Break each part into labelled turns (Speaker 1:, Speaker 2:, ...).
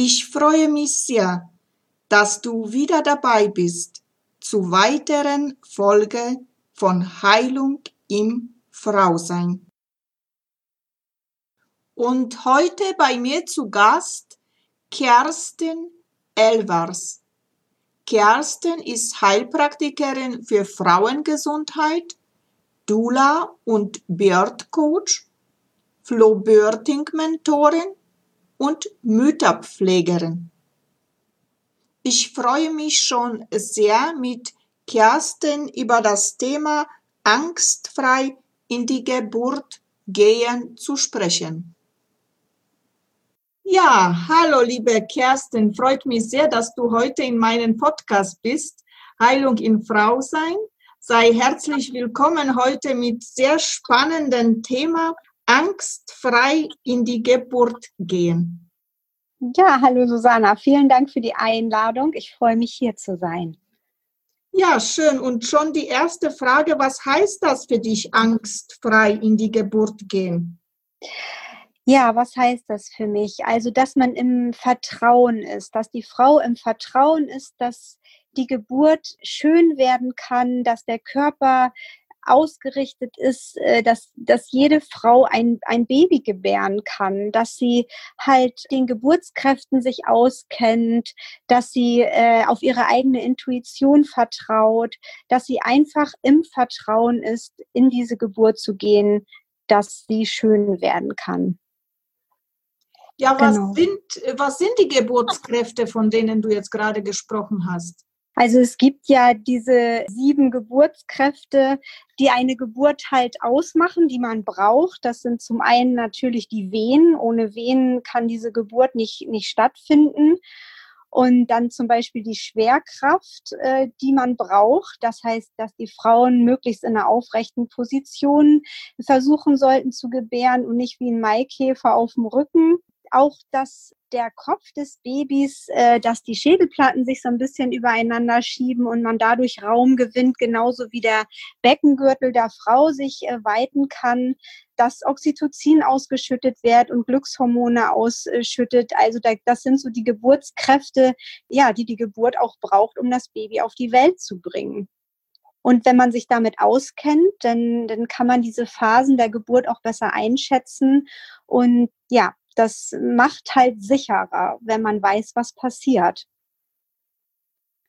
Speaker 1: Ich freue mich sehr, dass du wieder dabei bist zu weiteren Folge von Heilung im Frausein. Und heute bei mir zu Gast Kerstin Elvers. Kerstin ist Heilpraktikerin für Frauengesundheit, Dula und Birth Coach Flo-Birthing-Mentorin und Mütterpflegerin. Ich freue mich schon sehr, mit Kerstin über das Thema angstfrei in die Geburt gehen zu sprechen. Ja, hallo liebe Kerstin, freut mich sehr, dass du heute in meinem Podcast bist. Heilung in Frau sein. Sei herzlich willkommen heute mit sehr spannendem Thema angstfrei in die Geburt gehen.
Speaker 2: Ja, hallo Susanna, vielen Dank für die Einladung. Ich freue mich hier zu sein.
Speaker 1: Ja, schön. Und schon die erste Frage, was heißt das für dich, angstfrei in die Geburt gehen?
Speaker 2: Ja, was heißt das für mich? Also, dass man im Vertrauen ist, dass die Frau im Vertrauen ist, dass die Geburt schön werden kann, dass der Körper ausgerichtet ist, äh, dass, dass jede Frau ein, ein Baby gebären kann, dass sie halt den Geburtskräften sich auskennt, dass sie äh, auf ihre eigene Intuition vertraut, dass sie einfach im Vertrauen ist, in diese Geburt zu gehen, dass sie schön werden kann.
Speaker 1: Ja, was, genau. sind, was sind die Geburtskräfte, von denen du jetzt gerade gesprochen hast?
Speaker 2: Also es gibt ja diese sieben Geburtskräfte, die eine Geburt halt ausmachen, die man braucht. Das sind zum einen natürlich die Wehen. Ohne Wehen kann diese Geburt nicht, nicht stattfinden. Und dann zum Beispiel die Schwerkraft, äh, die man braucht. Das heißt, dass die Frauen möglichst in einer aufrechten Position versuchen sollten zu gebären und nicht wie ein Maikäfer auf dem Rücken auch, dass der Kopf des Babys, äh, dass die Schädelplatten sich so ein bisschen übereinander schieben und man dadurch Raum gewinnt, genauso wie der Beckengürtel der Frau sich äh, weiten kann, dass Oxytocin ausgeschüttet wird und Glückshormone ausschüttet. Also da, das sind so die Geburtskräfte, ja, die die Geburt auch braucht, um das Baby auf die Welt zu bringen. Und wenn man sich damit auskennt, dann, dann kann man diese Phasen der Geburt auch besser einschätzen und ja, das macht halt sicherer, wenn man weiß, was passiert.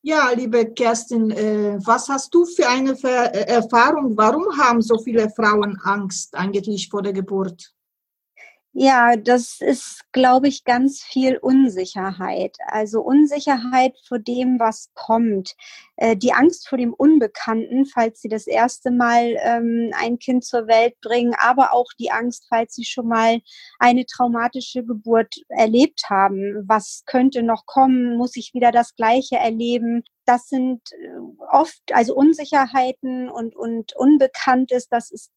Speaker 1: Ja, liebe Kerstin, äh, was hast du für eine äh, Erfahrung? Warum haben so viele Frauen Angst eigentlich vor der Geburt?
Speaker 2: Ja, das ist, glaube ich, ganz viel Unsicherheit. Also Unsicherheit vor dem, was kommt. Äh, die Angst vor dem Unbekannten, falls sie das erste Mal ähm, ein Kind zur Welt bringen, aber auch die Angst, falls sie schon mal eine traumatische Geburt erlebt haben. Was könnte noch kommen? Muss ich wieder das Gleiche erleben? Das sind äh, oft, also Unsicherheiten und, und Unbekanntes, das ist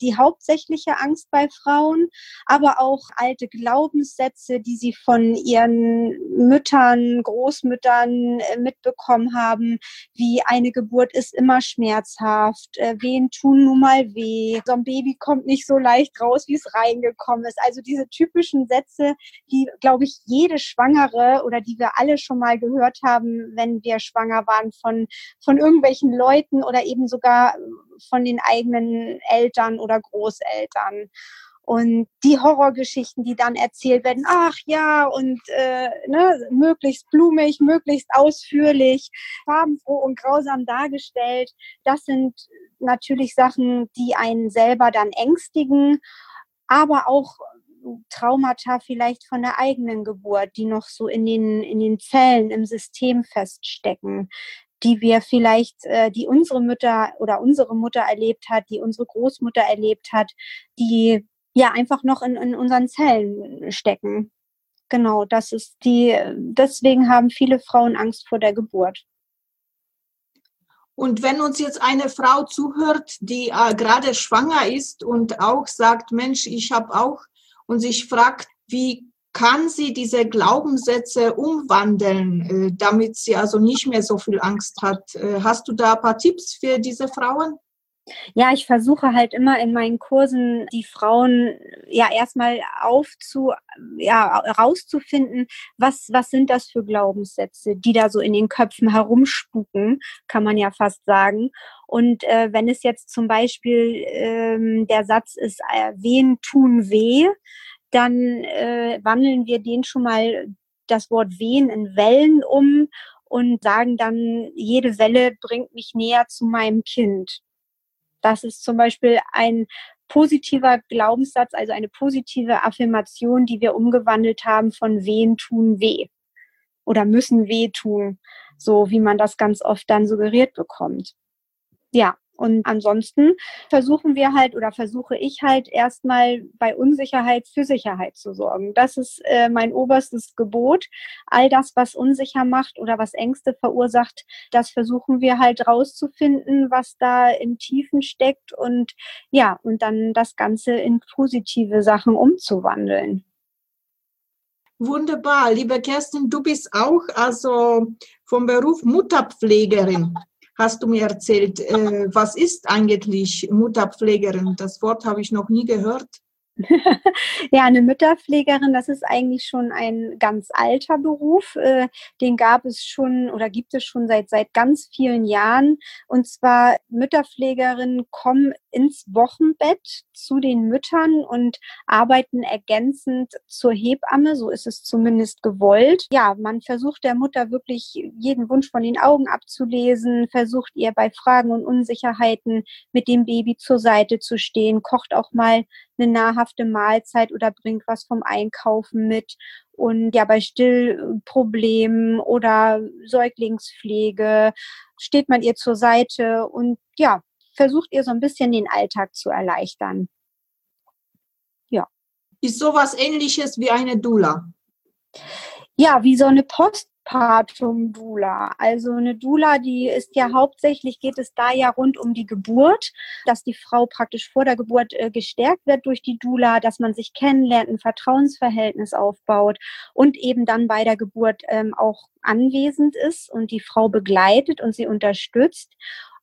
Speaker 2: die hauptsächliche Angst bei Frauen, aber auch alte Glaubenssätze, die sie von ihren Müttern, Großmüttern äh, mitbekommen haben, wie eine Geburt ist immer schmerzhaft, äh, Wehen tun nun mal weh, so ein Baby kommt nicht so leicht raus, wie es reingekommen ist. Also diese typischen Sätze, die, glaube ich, jede Schwangere oder die wir alle schon mal gehört haben, wenn wir schwanger waren von, von irgendwelchen Leuten oder eben sogar von den eigenen Eltern oder Großeltern. Und die Horrorgeschichten, die dann erzählt werden, ach ja, und äh, ne, möglichst blumig, möglichst ausführlich, farbenfroh und grausam dargestellt, das sind natürlich Sachen, die einen selber dann ängstigen, aber auch Traumata vielleicht von der eigenen Geburt, die noch so in den, in den Zellen im System feststecken die wir vielleicht, äh, die unsere Mütter oder unsere Mutter erlebt hat, die unsere Großmutter erlebt hat, die ja einfach noch in, in unseren Zellen stecken. Genau, das ist die, deswegen haben viele Frauen Angst vor der Geburt.
Speaker 1: Und wenn uns jetzt eine Frau zuhört, die äh, gerade schwanger ist und auch sagt, Mensch, ich habe auch, und sich fragt, wie kann sie diese Glaubenssätze umwandeln, äh, damit sie also nicht mehr so viel Angst hat. Äh, hast du da ein paar Tipps für diese Frauen?
Speaker 2: Ja, ich versuche halt immer in meinen Kursen die Frauen ja erstmal aufzu, ja, rauszufinden, was, was sind das für Glaubenssätze, die da so in den Köpfen herumspuken, kann man ja fast sagen. Und äh, wenn es jetzt zum Beispiel ähm, der Satz ist, äh, wen tun weh, dann äh, wandeln wir den schon mal das Wort wehen in Wellen um und sagen dann, jede Welle bringt mich näher zu meinem Kind. Das ist zum Beispiel ein positiver Glaubenssatz, also eine positive Affirmation, die wir umgewandelt haben von wehen tun weh oder müssen weh tun, so wie man das ganz oft dann suggeriert bekommt. Ja, und ansonsten versuchen wir halt oder versuche ich halt erstmal bei Unsicherheit für Sicherheit zu sorgen. Das ist äh, mein oberstes Gebot. All das, was unsicher macht oder was Ängste verursacht, das versuchen wir halt rauszufinden, was da im Tiefen steckt und ja, und dann das Ganze in positive Sachen umzuwandeln.
Speaker 1: Wunderbar, liebe Kerstin, du bist auch also vom Beruf Mutterpflegerin hast du mir erzählt. Äh, was ist eigentlich Mutterpflegerin? Das Wort habe ich noch nie gehört.
Speaker 2: ja, eine Mütterpflegerin, das ist eigentlich schon ein ganz alter Beruf. Äh, den gab es schon oder gibt es schon seit, seit ganz vielen Jahren. Und zwar Mütterpflegerinnen kommen ins Wochenbett zu den Müttern und arbeiten ergänzend zur Hebamme. So ist es zumindest gewollt. Ja, man versucht der Mutter wirklich jeden Wunsch von den Augen abzulesen, versucht ihr bei Fragen und Unsicherheiten mit dem Baby zur Seite zu stehen, kocht auch mal eine nahrhafte Mahlzeit oder bringt was vom Einkaufen mit. Und ja, bei Stillproblemen oder Säuglingspflege steht man ihr zur Seite und ja, versucht ihr so ein bisschen den Alltag zu erleichtern.
Speaker 1: Ja. Ist sowas ähnliches wie eine Dula?
Speaker 2: Ja, wie so eine Post Postpartum Dula. Also eine Dula, die ist ja hauptsächlich, geht es da ja rund um die Geburt, dass die Frau praktisch vor der Geburt äh, gestärkt wird durch die Dula, dass man sich kennenlernt, ein Vertrauensverhältnis aufbaut und eben dann bei der Geburt ähm, auch anwesend ist und die Frau begleitet und sie unterstützt.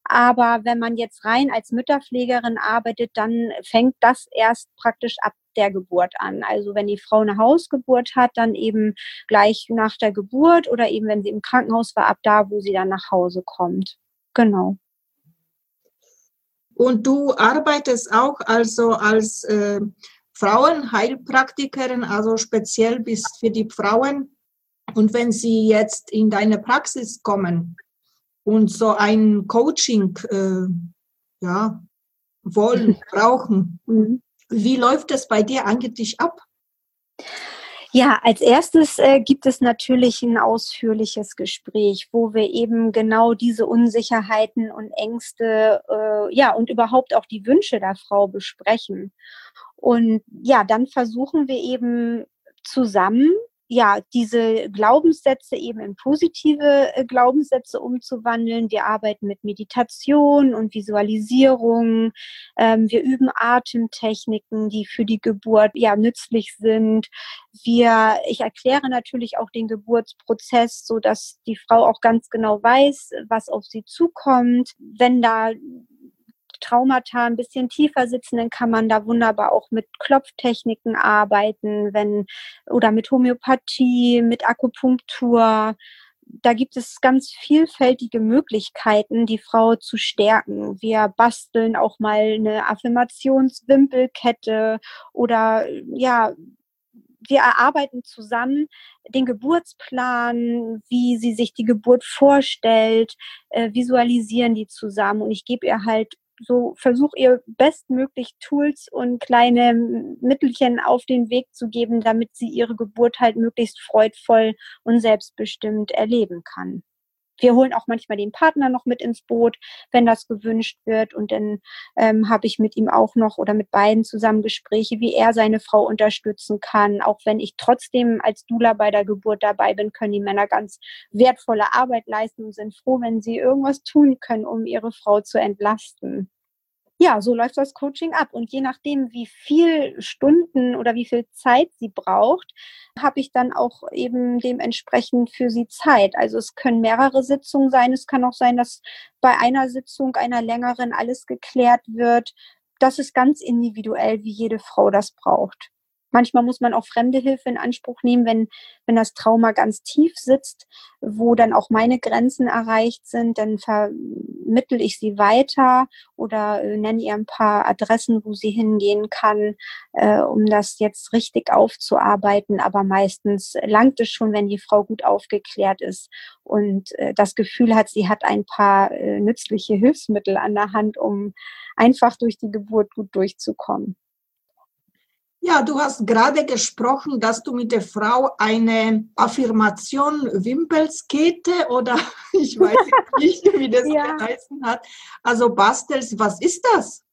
Speaker 2: Aber wenn man jetzt rein als Mütterpflegerin arbeitet, dann fängt das erst praktisch ab der Geburt an. Also wenn die Frau eine Hausgeburt hat, dann eben gleich nach der Geburt oder eben wenn sie im Krankenhaus war, ab da, wo sie dann nach Hause kommt. Genau.
Speaker 1: Und du arbeitest auch also als äh, Frauenheilpraktikerin, also speziell bist für die Frauen. Und wenn sie jetzt in deine Praxis kommen und so ein Coaching äh, ja, wollen, brauchen, mhm. Wie läuft das bei dir eigentlich ab?
Speaker 2: Ja, als erstes äh, gibt es natürlich ein ausführliches Gespräch, wo wir eben genau diese Unsicherheiten und Ängste, äh, ja, und überhaupt auch die Wünsche der Frau besprechen. Und ja, dann versuchen wir eben zusammen ja, diese Glaubenssätze eben in positive äh, Glaubenssätze umzuwandeln. Wir arbeiten mit Meditation und Visualisierung. Ähm, wir üben Atemtechniken, die für die Geburt ja nützlich sind. Wir, ich erkläre natürlich auch den Geburtsprozess, so dass die Frau auch ganz genau weiß, was auf sie zukommt. Wenn da Traumata ein bisschen tiefer sitzen, dann kann man da wunderbar auch mit Klopftechniken arbeiten, wenn oder mit Homöopathie, mit Akupunktur. Da gibt es ganz vielfältige Möglichkeiten, die Frau zu stärken. Wir basteln auch mal eine Affirmationswimpelkette oder ja, wir erarbeiten zusammen den Geburtsplan, wie sie sich die Geburt vorstellt, äh, visualisieren die zusammen und ich gebe ihr halt so versuche ihr bestmöglich Tools und kleine Mittelchen auf den Weg zu geben, damit sie ihre Geburt halt möglichst freudvoll und selbstbestimmt erleben kann. Wir holen auch manchmal den Partner noch mit ins Boot, wenn das gewünscht wird. Und dann ähm, habe ich mit ihm auch noch oder mit beiden zusammen Gespräche, wie er seine Frau unterstützen kann. Auch wenn ich trotzdem als Dula bei der Geburt dabei bin, können die Männer ganz wertvolle Arbeit leisten und sind froh, wenn sie irgendwas tun können, um ihre Frau zu entlasten ja, so läuft das Coaching ab. Und je nachdem, wie viel Stunden oder wie viel Zeit sie braucht, habe ich dann auch eben dementsprechend für sie Zeit. Also es können mehrere Sitzungen sein. Es kann auch sein, dass bei einer Sitzung, einer längeren, alles geklärt wird. Das ist ganz individuell, wie jede Frau das braucht. Manchmal muss man auch fremde Hilfe in Anspruch nehmen, wenn, wenn das Trauma ganz tief sitzt, wo dann auch meine Grenzen erreicht sind, dann vermittel ich sie weiter oder äh, nenne ihr ein paar Adressen, wo sie hingehen kann, äh, um das jetzt richtig aufzuarbeiten. Aber meistens langt es schon, wenn die Frau gut aufgeklärt ist und äh, das Gefühl hat, sie hat ein paar äh, nützliche Hilfsmittel an der Hand, um einfach durch die Geburt gut durchzukommen.
Speaker 1: Ja, du hast gerade gesprochen, dass du mit der Frau eine Affirmation Wimpelskette oder ich weiß nicht, wie das ja. geheißen hat. Also bastelst, was ist das?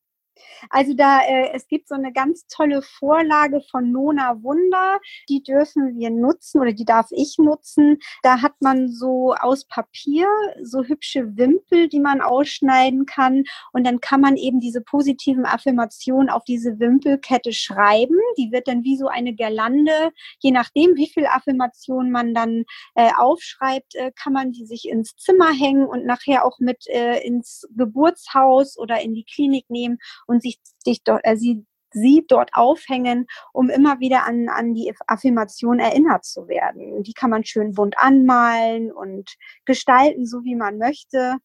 Speaker 2: Also da, äh, es gibt so eine ganz tolle Vorlage von Nona Wunder, die dürfen wir nutzen oder die darf ich nutzen. Da hat man so aus Papier so hübsche Wimpel, die man ausschneiden kann und dann kann man eben diese positiven Affirmationen auf diese Wimpelkette schreiben. Die wird dann wie so eine Girlande, je nachdem, wie viel Affirmationen man dann äh, aufschreibt, äh, kann man die sich ins Zimmer hängen und nachher auch mit äh, ins Geburtshaus oder in die Klinik nehmen und sich dich dort, äh, sie, sie dort aufhängen, um immer wieder an, an die Affirmation erinnert zu werden. Die kann man schön bunt anmalen und gestalten, so wie man möchte.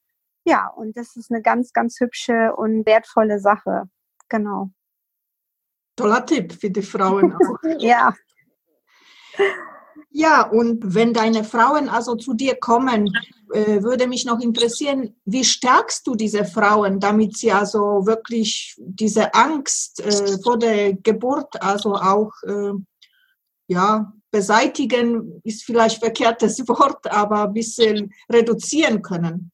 Speaker 2: Ja, und das ist eine ganz, ganz hübsche und wertvolle Sache. Genau.
Speaker 1: Toller Tipp für die Frauen auch.
Speaker 2: ja.
Speaker 1: Ja, und wenn deine Frauen also zu dir kommen, äh, würde mich noch interessieren, wie stärkst du diese Frauen, damit sie also wirklich diese Angst äh, vor der Geburt also auch äh, ja, beseitigen, ist vielleicht verkehrtes Wort, aber ein bisschen reduzieren können?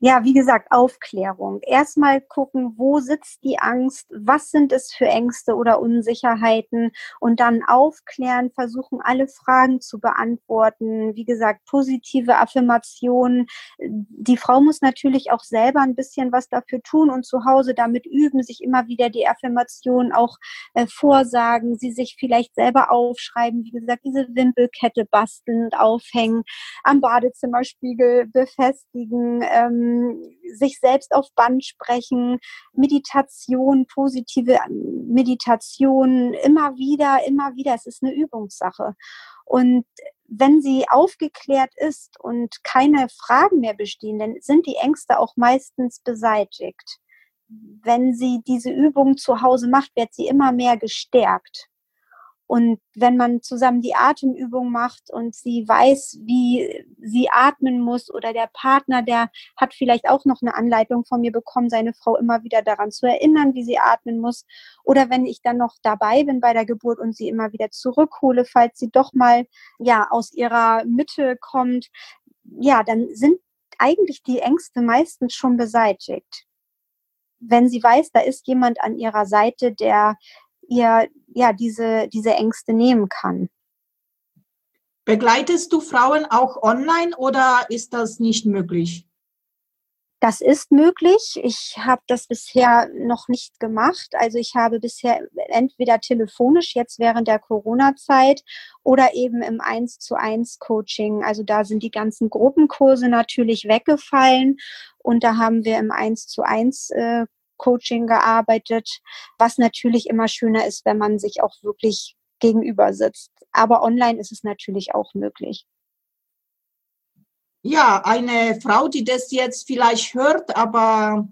Speaker 2: Ja, wie gesagt, Aufklärung. Erstmal gucken, wo sitzt die Angst, was sind es für Ängste oder Unsicherheiten und dann aufklären, versuchen alle Fragen zu beantworten. Wie gesagt, positive Affirmationen. Die Frau muss natürlich auch selber ein bisschen was dafür tun und zu Hause damit üben, sich immer wieder die Affirmationen auch äh, vorsagen, sie sich vielleicht selber aufschreiben. Wie gesagt, diese Wimpelkette basteln und aufhängen, am Badezimmerspiegel befestigen ähm, sich selbst auf Band sprechen, Meditation, positive Meditation, immer wieder, immer wieder. Es ist eine Übungssache. Und wenn sie aufgeklärt ist und keine Fragen mehr bestehen, dann sind die Ängste auch meistens beseitigt. Wenn sie diese Übung zu Hause macht, wird sie immer mehr gestärkt. Und wenn man zusammen die Atemübung macht und sie weiß, wie sie atmen muss oder der Partner, der hat vielleicht auch noch eine Anleitung von mir bekommen, seine Frau immer wieder daran zu erinnern, wie sie atmen muss. Oder wenn ich dann noch dabei bin bei der Geburt und sie immer wieder zurückhole, falls sie doch mal, ja, aus ihrer Mitte kommt, ja, dann sind eigentlich die Ängste meistens schon beseitigt. Wenn sie weiß, da ist jemand an ihrer Seite, der ihr ja diese, diese Ängste nehmen kann.
Speaker 1: Begleitest du Frauen auch online oder ist das nicht möglich?
Speaker 2: Das ist möglich. Ich habe das bisher noch nicht gemacht. Also ich habe bisher entweder telefonisch jetzt während der Corona-Zeit oder eben im 1 zu 1 Coaching. Also da sind die ganzen Gruppenkurse natürlich weggefallen und da haben wir im 1 zu 1 äh, Coaching gearbeitet, was natürlich immer schöner ist, wenn man sich auch wirklich gegenüber sitzt. Aber online ist es natürlich auch möglich
Speaker 1: ja, eine Frau, die das jetzt vielleicht hört, aber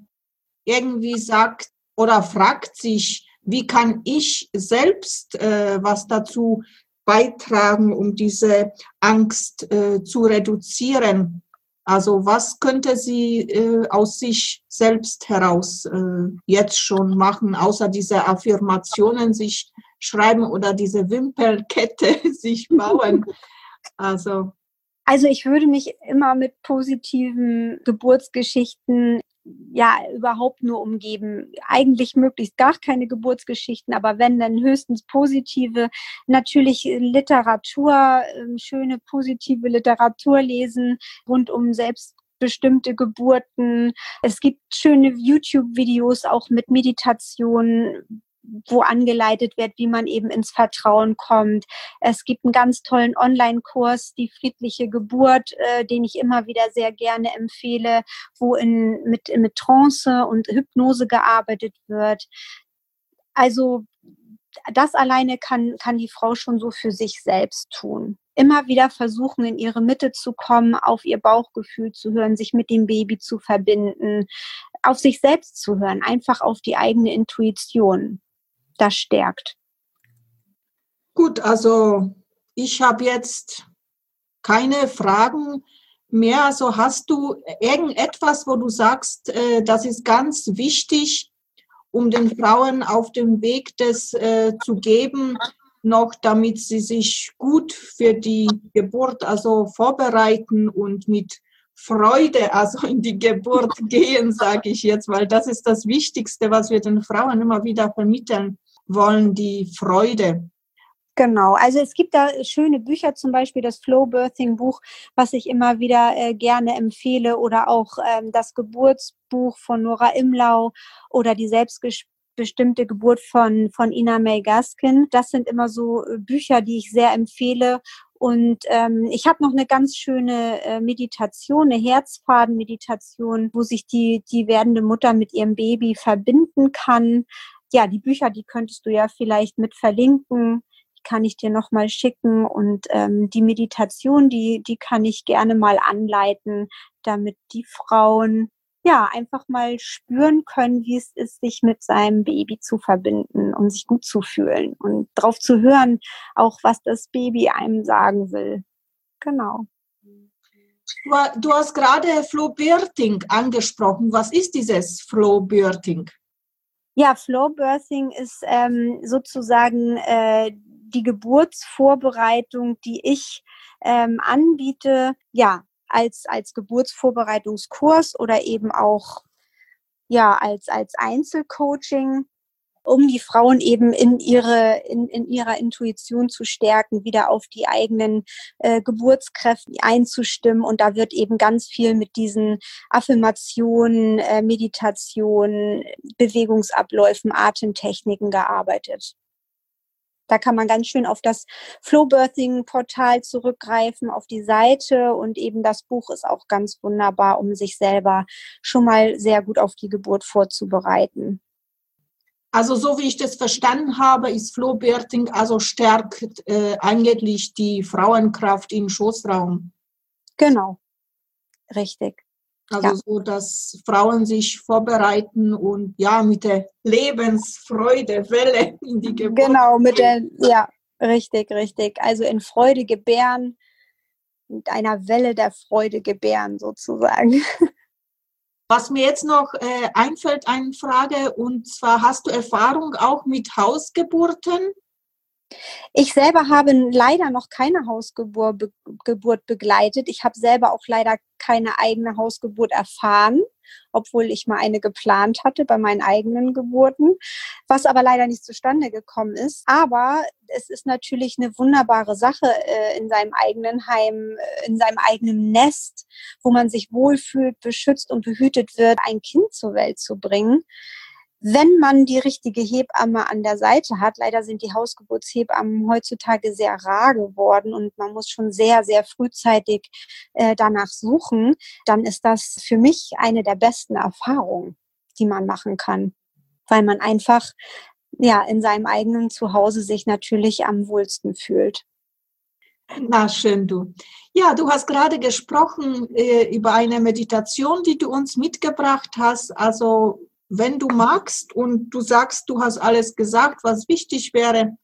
Speaker 1: irgendwie sagt oder fragt sich, wie kann ich selbst äh, was dazu beitragen, um diese Angst äh, zu reduzieren? Also was könnte sie äh, aus sich selbst heraus äh, jetzt schon machen, außer diese Affirmationen sich schreiben oder diese Wimpelkette sich bauen? Also
Speaker 2: also ich würde mich immer mit positiven Geburtsgeschichten ja überhaupt nur umgeben. Eigentlich möglichst gar keine Geburtsgeschichten, aber wenn dann höchstens positive, natürlich Literatur, ähm, schöne positive Literatur lesen rund um selbstbestimmte Geburten. Es gibt schöne YouTube-Videos auch mit Meditation, wo angeleitet wird, wie man eben ins Vertrauen kommt. Es gibt einen ganz tollen Online-Kurs, die friedliche Geburt, äh, den ich immer wieder sehr gerne empfehle, wo in, mit, mit Trance und Hypnose gearbeitet wird. Also das alleine kann, kann die Frau schon so für sich selbst tun. Immer wieder versuchen, in ihre Mitte zu kommen, auf ihr Bauchgefühl zu hören, sich mit dem Baby zu verbinden, auf sich selbst zu hören, einfach auf die eigene Intuition das stärkt.
Speaker 1: Gut, also ich habe jetzt keine Fragen mehr. Also hast du irgendetwas, wo du sagst, äh, das ist ganz wichtig, um den Frauen auf dem Weg das äh, zu geben, noch damit sie sich gut für die Geburt also vorbereiten und mit Freude also in die Geburt gehen, sage ich jetzt, weil das ist das Wichtigste, was wir den Frauen immer wieder vermitteln wollen die Freude.
Speaker 2: Genau, also es gibt da schöne Bücher, zum Beispiel das Flow Birthing Buch, was ich immer wieder äh, gerne empfehle, oder auch ähm, das Geburtsbuch von Nora Imlau oder die selbstbestimmte Geburt von, von Ina May Gaskin. Das sind immer so äh, Bücher, die ich sehr empfehle. Und ähm, ich habe noch eine ganz schöne äh, Meditation, eine Herzfadenmeditation, wo sich die, die werdende Mutter mit ihrem Baby verbinden kann ja, die Bücher, die könntest du ja vielleicht mit verlinken. Die kann ich dir nochmal schicken. Und ähm, die Meditation, die, die kann ich gerne mal anleiten, damit die Frauen ja einfach mal spüren können, wie es ist, sich mit seinem Baby zu verbinden, um sich gut zu fühlen und darauf zu hören, auch was das Baby einem sagen will. Genau.
Speaker 1: Du hast gerade Flow-Birthing angesprochen. Was ist dieses Flow-Birthing?
Speaker 2: Ja, Flowbirthing ist ähm, sozusagen äh, die Geburtsvorbereitung, die ich ähm, anbiete, ja, als, als Geburtsvorbereitungskurs oder eben auch ja, als, als Einzelcoaching um die Frauen eben in ihre in, in ihrer Intuition zu stärken, wieder auf die eigenen äh, Geburtskräfte einzustimmen. Und da wird eben ganz viel mit diesen Affirmationen, äh, Meditationen, Bewegungsabläufen, Atemtechniken gearbeitet. Da kann man ganz schön auf das Flowbirthing-Portal zurückgreifen, auf die Seite und eben das Buch ist auch ganz wunderbar, um sich selber schon mal sehr gut auf die Geburt vorzubereiten.
Speaker 1: Also so wie ich das verstanden habe, ist Flo Berting also stärkt äh, eigentlich die Frauenkraft im Schoßraum.
Speaker 2: Genau, richtig.
Speaker 1: Also ja. so, dass Frauen sich vorbereiten und ja mit der Lebensfreude Welle in die Geburt.
Speaker 2: Genau, mit der, ja, richtig, richtig. Also in Freude gebären, mit einer Welle der Freude gebären sozusagen.
Speaker 1: Was mir jetzt noch äh, einfällt, eine Frage, und zwar hast du Erfahrung auch mit Hausgeburten?
Speaker 2: Ich selber habe leider noch keine Hausgeburt be Geburt begleitet. Ich habe selber auch leider keine eigene Hausgeburt erfahren, obwohl ich mal eine geplant hatte bei meinen eigenen Geburten, was aber leider nicht zustande gekommen ist. Aber es ist natürlich eine wunderbare Sache äh, in seinem eigenen Heim, äh, in seinem eigenen Nest, wo man sich wohlfühlt, beschützt und behütet wird, ein Kind zur Welt zu bringen wenn man die richtige Hebamme an der Seite hat, leider sind die Hausgeburtshebammen heutzutage sehr rar geworden und man muss schon sehr, sehr frühzeitig äh, danach suchen, dann ist das für mich eine der besten Erfahrungen, die man machen kann, weil man einfach ja in seinem eigenen Zuhause sich natürlich am wohlsten fühlt.
Speaker 1: Na schön, du. Ja, du hast gerade gesprochen äh, über eine Meditation, die du uns mitgebracht hast. Also wenn du magst und du sagst, du hast alles gesagt, was wichtig wäre,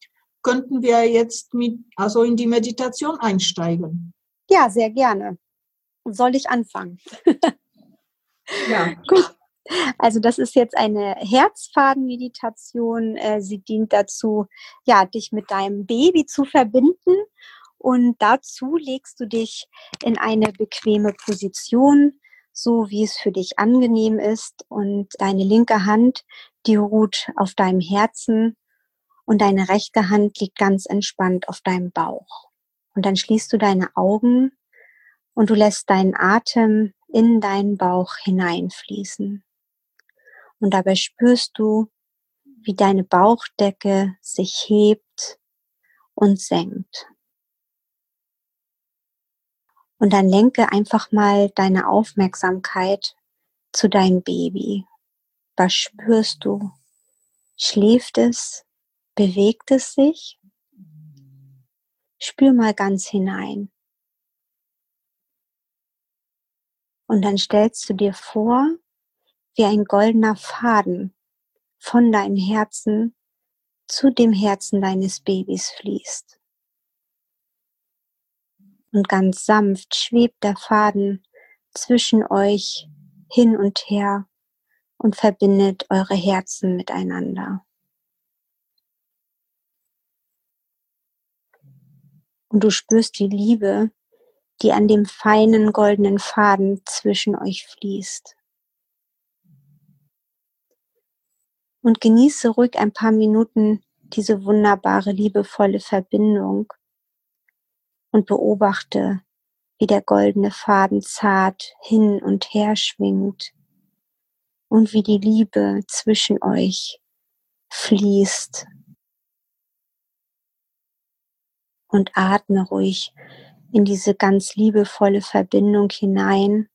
Speaker 1: könnten wir jetzt mit, also in die Meditation einsteigen.
Speaker 2: Ja, sehr gerne. Soll ich anfangen?
Speaker 1: ja.
Speaker 2: Gut. Also das ist jetzt eine Herzfadenmeditation. Äh, sie dient dazu, ja, dich mit deinem Baby zu verbinden. Und dazu legst du dich in eine bequeme Position, so wie es für dich angenehm ist. Und deine linke Hand, die ruht auf deinem Herzen und deine rechte Hand liegt ganz entspannt auf deinem Bauch. Und dann schließt du deine Augen und du lässt deinen Atem in deinen Bauch hineinfließen. Und dabei spürst du, wie deine Bauchdecke sich hebt und senkt. Und dann lenke einfach mal deine Aufmerksamkeit zu deinem Baby. Was spürst du? Schläft es? Bewegt es sich? Spür mal ganz hinein. Und dann stellst du dir vor, wie ein goldener Faden von deinem Herzen zu dem Herzen deines Babys fließt und ganz sanft schwebt der Faden zwischen euch hin und her und verbindet eure Herzen miteinander. Und du spürst die Liebe, die an dem feinen goldenen Faden zwischen euch fließt. Und genieße ruhig ein paar Minuten diese wunderbare, liebevolle Verbindung und beobachte, wie der goldene Faden zart hin und her schwingt und wie die Liebe zwischen euch fließt. Und atme ruhig in diese ganz liebevolle Verbindung hinein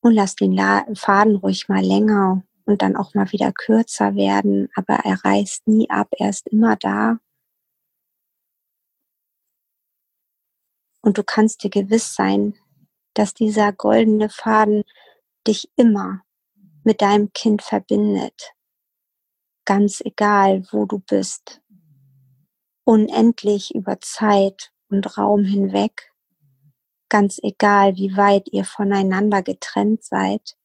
Speaker 2: und lass den Faden ruhig mal länger und dann auch mal wieder kürzer werden, aber er reißt nie ab, er ist immer da Und du kannst dir gewiss sein, dass dieser goldene Faden dich immer mit deinem Kind verbindet. Ganz egal, wo du bist. Unendlich über Zeit und Raum hinweg. Ganz egal, wie weit ihr voneinander getrennt seid.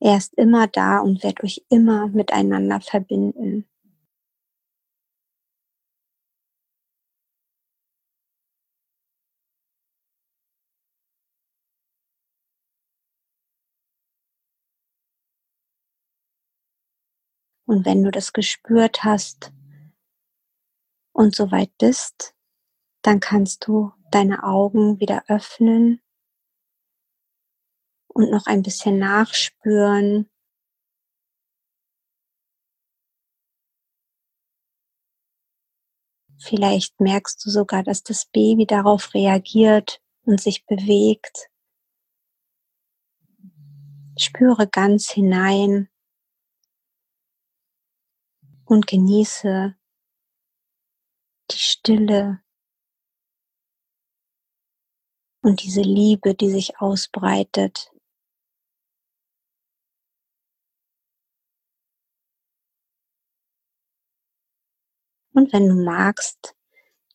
Speaker 2: Er ist immer da und wird euch immer miteinander verbinden. Und wenn du das gespürt hast und soweit bist, dann kannst du deine Augen wieder öffnen und noch ein bisschen nachspüren. Vielleicht merkst du sogar, dass das Baby darauf reagiert und sich bewegt. Spüre ganz hinein und genieße die Stille und diese Liebe, die sich ausbreitet. Und wenn du magst,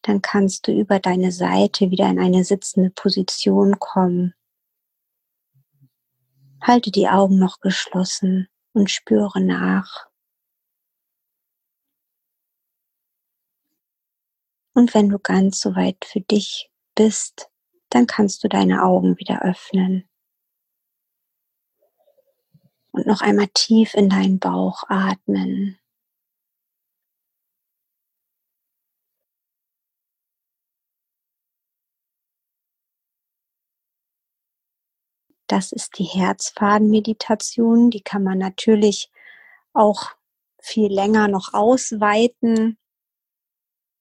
Speaker 2: dann kannst du über deine Seite wieder in eine sitzende Position kommen. Halte die Augen noch geschlossen und spüre nach. Und wenn du ganz soweit für dich bist, dann kannst du deine Augen wieder öffnen. Und noch einmal tief in deinen Bauch atmen. Das ist die Herzfadenmeditation. Die kann man natürlich auch viel länger noch ausweiten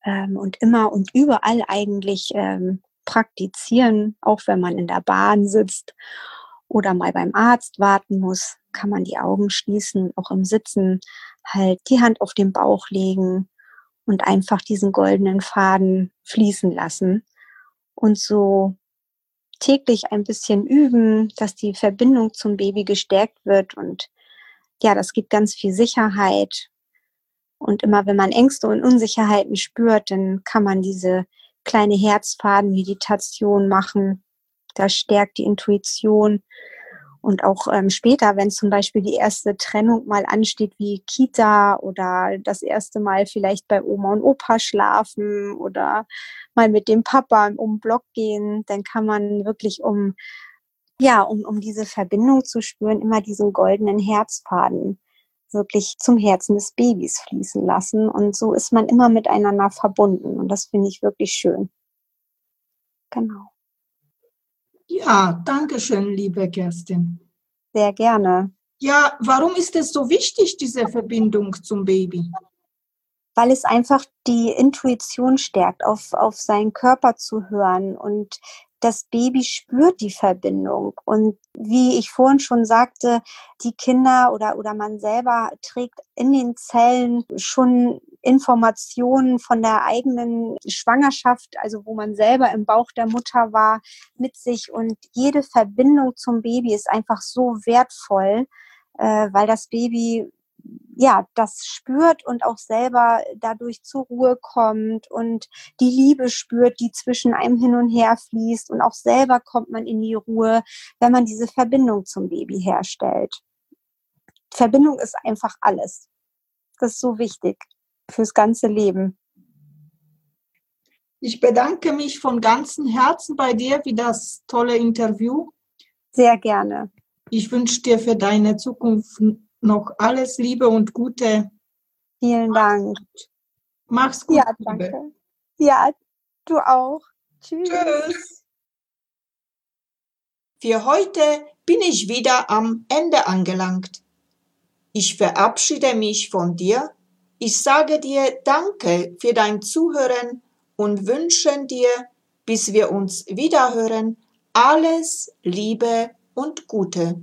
Speaker 2: ähm, und immer und überall eigentlich ähm, praktizieren, auch wenn man in der Bahn sitzt oder mal beim Arzt warten muss, kann man die Augen schließen, auch im Sitzen halt die Hand auf den Bauch legen und einfach diesen goldenen Faden fließen lassen und so täglich ein bisschen üben, dass die Verbindung zum Baby gestärkt wird und ja, das gibt ganz viel Sicherheit. Und immer wenn man Ängste und Unsicherheiten spürt, dann kann man diese kleine Herzfaden-Meditation machen. Das stärkt die Intuition. Und auch ähm, später, wenn zum Beispiel die erste Trennung mal ansteht, wie Kita oder das erste Mal vielleicht bei Oma und Opa schlafen oder mal mit dem Papa um Block gehen, dann kann man wirklich um, ja, um, um diese Verbindung zu spüren, immer diesen goldenen Herzfaden wirklich zum Herzen des Babys fließen lassen. Und so ist man immer miteinander verbunden. Und das finde ich wirklich schön. Genau.
Speaker 1: Ja, danke schön, liebe Kerstin.
Speaker 2: Sehr gerne.
Speaker 1: Ja, warum ist es so wichtig, diese Verbindung zum Baby?
Speaker 2: Weil es einfach die Intuition stärkt, auf, auf seinen Körper zu hören und das Baby spürt die Verbindung. Und wie ich vorhin schon sagte, die Kinder oder, oder man selber trägt in den Zellen schon Informationen von der eigenen Schwangerschaft, also wo man selber im Bauch der Mutter war, mit sich. Und jede Verbindung zum Baby ist einfach so wertvoll, äh, weil das Baby ja, das spürt und auch selber dadurch zur Ruhe kommt und die Liebe spürt, die zwischen einem hin und her fließt und auch selber kommt man in die Ruhe, wenn man diese Verbindung zum Baby herstellt. Verbindung ist einfach alles. Das ist so wichtig fürs ganze Leben.
Speaker 1: Ich bedanke mich von ganzem Herzen bei dir für das tolle Interview.
Speaker 2: Sehr gerne.
Speaker 1: Ich wünsche dir für deine Zukunft noch alles Liebe und Gute.
Speaker 2: Vielen Dank.
Speaker 1: Mach's gut.
Speaker 2: Ja, danke. Liebe. Ja, du auch.
Speaker 1: Tschüss. Tschüss. Für heute bin ich wieder am Ende angelangt. Ich verabschiede mich von dir. Ich sage dir Danke für dein Zuhören und wünsche dir, bis wir uns wiederhören, alles Liebe und Gute.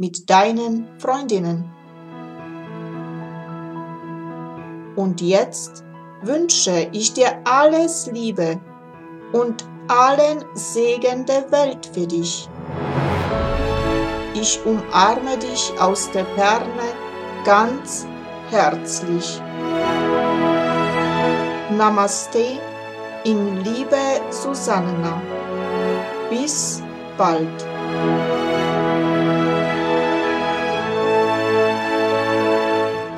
Speaker 1: mit deinen Freundinnen. Und jetzt wünsche ich dir alles Liebe und allen Segen der Welt für dich. Ich umarme dich aus der Ferne ganz herzlich. Namaste in Liebe Susanna. Bis bald.